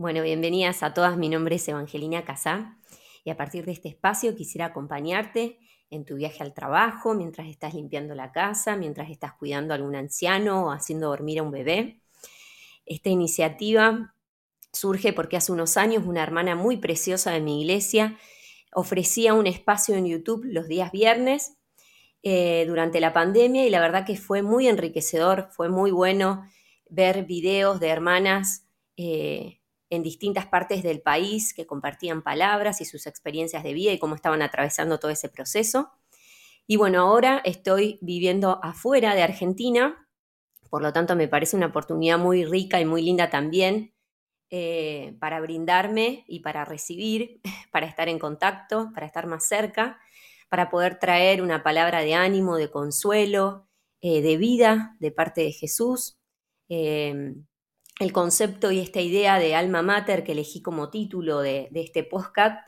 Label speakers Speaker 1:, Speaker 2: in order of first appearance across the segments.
Speaker 1: Bueno, bienvenidas a todas. Mi nombre es Evangelina Casá y a partir de este espacio quisiera acompañarte en tu viaje al trabajo, mientras estás limpiando la casa, mientras estás cuidando a algún anciano o haciendo dormir a un bebé. Esta iniciativa surge porque hace unos años una hermana muy preciosa de mi iglesia ofrecía un espacio en YouTube los días viernes eh, durante la pandemia y la verdad que fue muy enriquecedor, fue muy bueno ver videos de hermanas eh, en distintas partes del país que compartían palabras y sus experiencias de vida y cómo estaban atravesando todo ese proceso. Y bueno, ahora estoy viviendo afuera de Argentina, por lo tanto me parece una oportunidad muy rica y muy linda también eh, para brindarme y para recibir, para estar en contacto, para estar más cerca, para poder traer una palabra de ánimo, de consuelo, eh, de vida de parte de Jesús. Eh, el concepto y esta idea de alma mater que elegí como título de, este podcast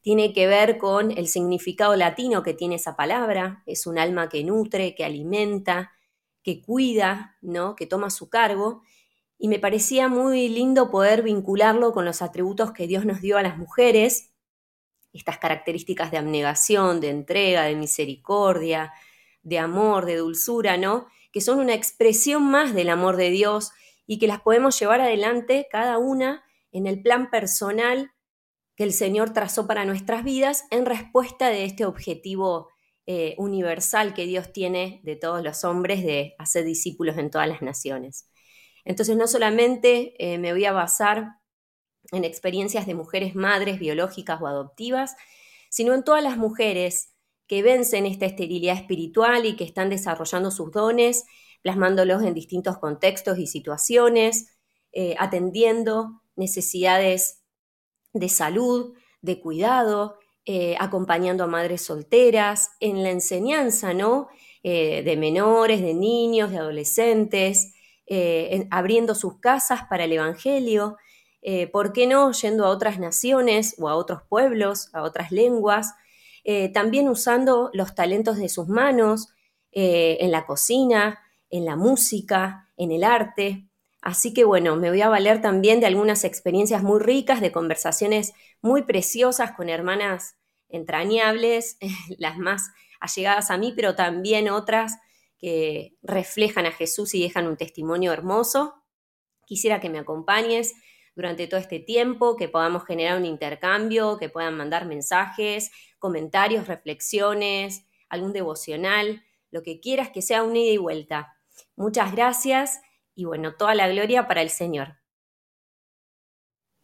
Speaker 1: tiene que ver con el significado latino que tiene esa palabra. Es un alma que nutre, que alimenta, que cuida, ¿no? que toma su cargo. Y me parecía muy lindo poder vincularlo con los atributos que Dios nos dio a las mujeres, estas características de abnegación, de entrega, de misericordia, de amor, de dulzura, ¿no? Que son una expresión más del amor de Dios y que las podemos llevar adelante cada una en el plan personal que el Señor trazó para nuestras vidas en respuesta de este objetivo eh, universal que Dios tiene de todos los hombres de hacer discípulos en todas las naciones. Entonces no solamente eh, me voy a basar en experiencias de mujeres madres biológicas o adoptivas, sino en todas las mujeres que vencen esta esterilidad espiritual y que están desarrollando sus dones plasmándolos en distintos contextos y situaciones, eh, atendiendo necesidades de salud, de cuidado, eh, acompañando a madres solteras, en la enseñanza, ¿no? Eh, de menores, de niños, de adolescentes, abriendo sus casas para el Evangelio, ¿por qué no yendo a otras naciones o a otros pueblos, a otras lenguas? También usando los talentos de sus manos en la cocina, en la música, en el arte. Así que bueno, me voy a valer también de algunas experiencias muy ricas, de conversaciones muy preciosas con hermanas entrañables, las más allegadas a mí, pero también otras que reflejan a Jesús y dejan un testimonio hermoso. Quisiera que me acompañes durante todo este tiempo, que podamos generar un intercambio, que puedan mandar mensajes, comentarios, reflexiones, algún devocional, lo que quieras que sea un ida y vuelta. Muchas gracias y bueno, toda la gloria para el Señor.